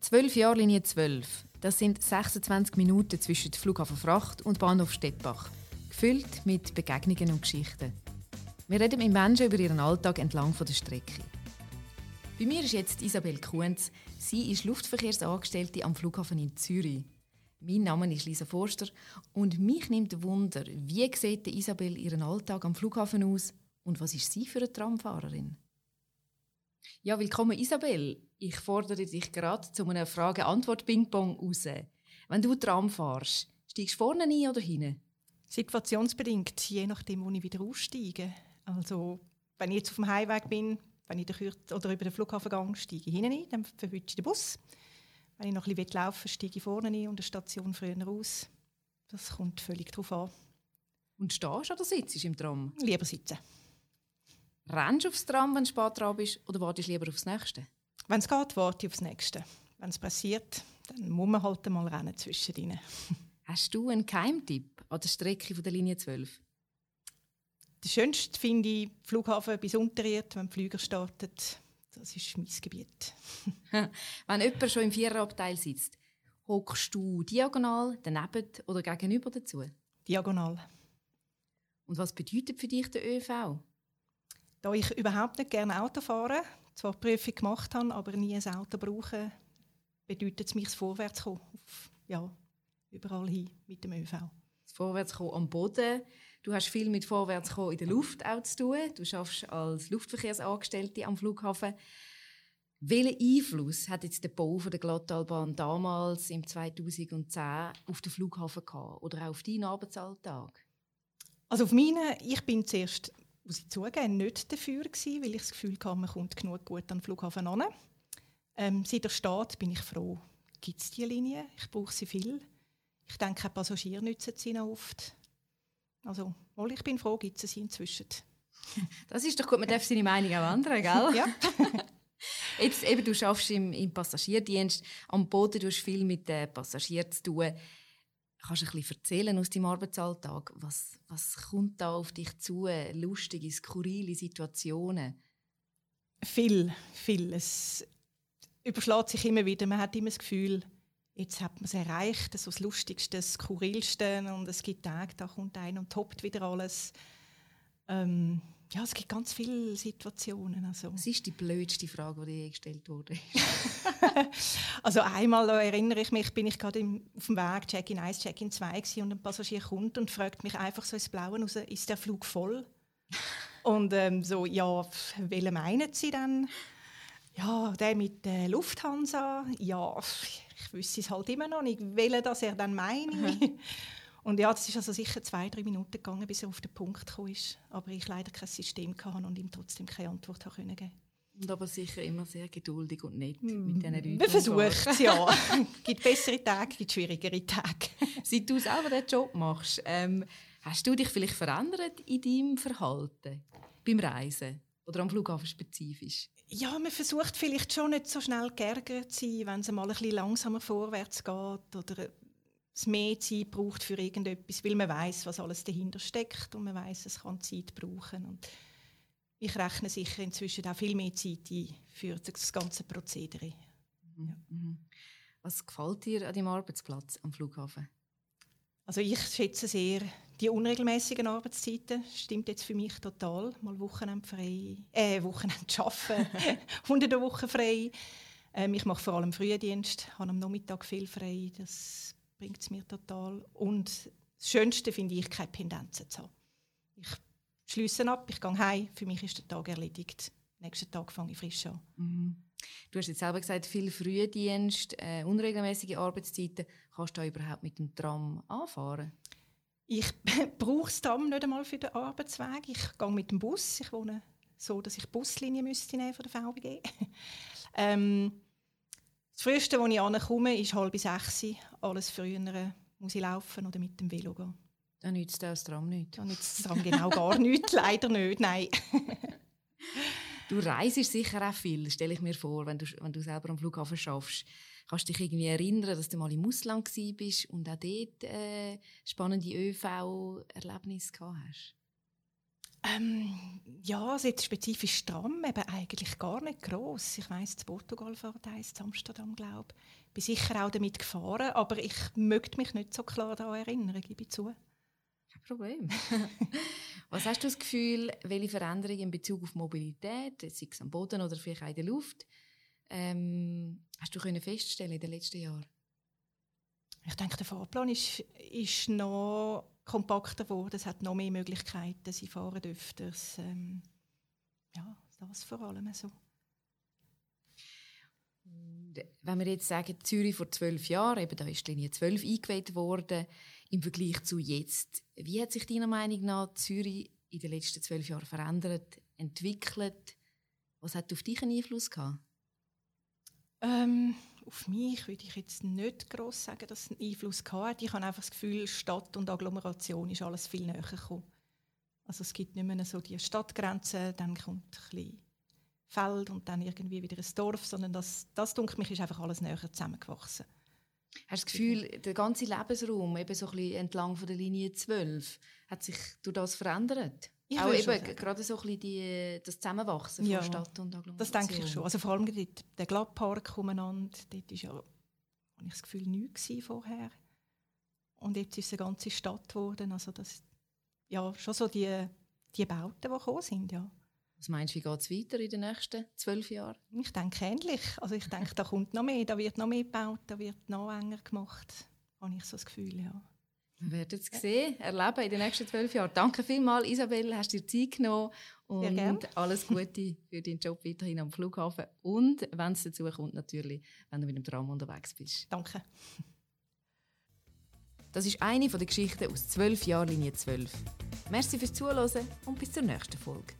12 Jahre Linie 12. Das sind 26 Minuten zwischen Flughafen Fracht und Bahnhof Stettbach. Gefüllt mit Begegnungen und Geschichten. Wir reden mit Menschen über ihren Alltag entlang der Strecke. Bei mir ist jetzt Isabel Kuhns. Sie ist Luftverkehrsangestellte am Flughafen in Zürich. Mein Name ist Lisa Forster und mich nimmt Wunder, wie sieht Isabel ihren Alltag am Flughafen aus und was ist sie für eine Tramfahrerin? Ja, willkommen Isabel. Ich fordere dich gerade zu einer Frage-Antwort-Ping-Pong raus. Wenn du Tram fährst, steigst du vorne ein oder hinten? Situationsbedingt, je nachdem, wo ich wieder aussteige. Also, wenn ich jetzt auf dem Heimweg bin, wenn ich oder über den Flughafen gehe, steige ich hinten ein, dann verwünsche ich den Bus. Wenn ich noch ein bisschen laufen will, steige ich vorne ein und der Station früher raus. Das kommt völlig darauf an. Und stehst du oder sitzt im Tram? Lieber sitzen. Rennst du aufs Tram, wenn du spät dran bist, oder wartest du lieber aufs Nächste? Wenn es geht, warte ich aufs Nächste. Wenn es passiert, dann muss man halt mal rennen zwischendrin. Hast du einen Keimtipp an der Strecke von der Linie 12? Das Schönste finde ich Flughafen bis Unterried, wenn der Flüger startet. Das ist mein Gebiet. wenn jemand schon im Viererabteil sitzt, hockst du diagonal, daneben oder gegenüber dazu? Diagonal. Und was bedeutet für dich der ÖV? Da ich überhaupt nicht gerne Auto fahre, zwar die Prüfung gemacht habe, aber nie ein Auto brauche, bedeutet es mich das Vorwärtskommen. Auf, ja, überall hin mit dem ÖV. Das Vorwärtskommen am Boden. Du hast viel mit Vorwärtskommen in der Luft auch zu tun. Du arbeitest als Luftverkehrsangestellte am Flughafen. Welchen Einfluss hat jetzt der Bau der Glattalbahn damals im 2010 auf den Flughafen gehabt oder auch auf deinen Arbeitsalltag? Also auf meinen, ich bin zuerst muss ich zugeben, nicht dafür gewesen, weil ich das Gefühl hatte, man kommt genug gut an den Flughafen an. Ähm, seit der Staat bin ich froh, gibt es diese Linie. Ich brauche sie viel. Ich denke, auch Passagiere nutzen sie noch oft. Also, wohl, ich bin froh, gibt es sie inzwischen. Das ist doch gut, man darf seine Meinung auch ändern, gell? ja. Jetzt, eben, du arbeitest im, im Passagierdienst. Am Boden du hast viel mit den Passagieren zu tun. Kannst du ein bisschen erzählen aus deinem Arbeitsalltag? Was, was kommt da auf dich zu? Lustige, skurrile Situationen? Viel, viel. Es überschlägt sich immer wieder. Man hat immer das Gefühl, jetzt hat man es erreicht, so das Lustigste, das Skurrilste. Und es gibt Tage, da kommt einer und toppt wieder alles. Ähm, ja, es gibt ganz viele Situationen. Also. Was ist die blödste Frage, die dir gestellt wurde? also einmal erinnere ich mich, bin ich gerade auf dem Weg Check-in 1, Check-in 2 und ein Passagier kommt und fragt mich einfach so ins Blaue raus, ist der Flug voll? und ähm, so, ja, welchen meinen Sie denn? Ja, der mit der Lufthansa. Ja, ich wüsste es halt immer noch nicht, welchen das er dann meine. Und ja, das ist also sicher zwei, drei Minuten gegangen, bis er auf den Punkt gekommen ist. Aber ich leider kein System hatte und ihm trotzdem keine Antwort geben konnte. Und aber sicher immer sehr geduldig und nett mm. mit diesen Leuten. Wir versuchen es, ja. Es gibt bessere Tage, gibt schwierigere Tage. Seit du selber diesen Job machst, ähm, hast du dich vielleicht verändert in deinem Verhalten beim Reisen oder am Flughafen spezifisch? Ja, man versucht vielleicht schon nicht so schnell geärgert zu sein, wenn es mal ein bisschen langsamer vorwärts geht oder es mehr Zeit braucht für irgendetwas, weil man weiß, was alles dahinter steckt und man weiß, es kann Zeit brauchen. Und ich rechne sicher inzwischen auch viel mehr Zeit ein für das ganze Prozedere. Mhm. Ja. Mhm. Was gefällt dir an deinem Arbeitsplatz am Flughafen? Also ich schätze sehr die unregelmäßigen Arbeitszeiten. Stimmt jetzt für mich total. Mal Wochenende frei, äh, Wochenende arbeiten, unter der Woche frei. Ähm, ich mache vor allem Frühdienst, habe am Nachmittag viel frei. Das bringt es mir total. Und das Schönste finde ich, keine Pendenzen zu haben. Ich schließe ab, ich gehe heim, für mich ist der Tag erledigt. Nächsten Tag fange ich frisch an. Mhm. Du hast jetzt selber gesagt, viel Frühdienst, äh, unregelmäßige Arbeitszeiten. Kannst du da überhaupt mit dem Tram anfahren? Ich brauche das Tram nicht einmal für den Arbeitsweg. Ich gehe mit dem Bus. Ich wohne so, dass ich die Buslinie müsste nehmen von der VBG. ähm, das Früheste, wo ich ankomme, ist halb sechs. Alles früher muss ich laufen oder mit dem Velo gehen. Dann nützt das Tram nicht. Dann nützt das Tram genau gar nichts, leider nicht, nein. du reist sicher auch viel, stelle ich mir vor, wenn du, wenn du selber am Flughafen schaffst. Kannst du dich irgendwie erinnern, dass du mal im Ausland bist und auch dort äh, spannende ÖV-Erlebnisse gehabt hast? Ähm, ja, also jetzt spezifisch Tram, eben eigentlich gar nicht gross. Ich weiss, in Portugal fährt eins, in Amsterdam, glaube ich. bin sicher auch damit gefahren, aber ich möchte mich nicht so klar daran erinnern, gebe ich zu. Kein Problem. Was hast du das Gefühl, welche Veränderungen in Bezug auf Mobilität, sei es am Boden oder vielleicht auch in der Luft, ähm, hast du können feststellen in den letzten Jahren? Ich denke, der Fahrplan ist, ist noch kompakter geworden. Es hat noch mehr Möglichkeiten. Sie fahren öfters. Ähm, ja, das vor allem so. Wenn wir jetzt sagen, Zürich vor zwölf Jahren, eben da ist die Linie 12 eingeweiht worden, im Vergleich zu jetzt, wie hat sich deiner Meinung nach Zürich in den letzten zwölf Jahren verändert, entwickelt? Was hat auf dich einen Einfluss gehabt? Ähm, auf mich würde ich jetzt nicht groß sagen, dass es einen Einfluss hat. Ich habe einfach das Gefühl, Stadt und Agglomeration ist alles viel näher gekommen. Also es gibt nicht mehr so die Stadtgrenzen, dann kommt ein bisschen Feld und dann irgendwie wieder ein Dorf, sondern das, das denke mich, ist einfach alles näher zusammengewachsen. Hast du das Gefühl, der ganze Lebensraum, eben so ein bisschen entlang von der Linie 12, hat sich durch das verändert? Ich auch eben gerade so ein bisschen die, das Zusammenwachsen ja, von Stadt und Agglomeration. Das denke ich schon. Also vor allem dort, der Glattpark umeinander, dort war ja, habe ich das Gefühl, nichts vorher. Und jetzt ist es eine ganze Stadt geworden. Also das, ja, schon so die, die Bauten, die gekommen sind, ja. Was meinst du, wie geht es weiter in den nächsten zwölf Jahren? Ich denke ähnlich. Also ich denke, da kommt noch mehr, da wird noch mehr gebaut, da wird noch enger gemacht. Habe ich so das Gefühl, ja. Wir werden es sehen, erleben in den nächsten zwölf Jahren. Danke vielmals, Isabel, hast dir Zeit genommen und alles Gute für deinen Job weiterhin am Flughafen und wenn es dazu kommt natürlich, wenn du mit dem Tram unterwegs bist. Danke. Das ist eine der Geschichten aus zwölf Jahren Linie 12. Merci fürs Zuhören und bis zur nächsten Folge.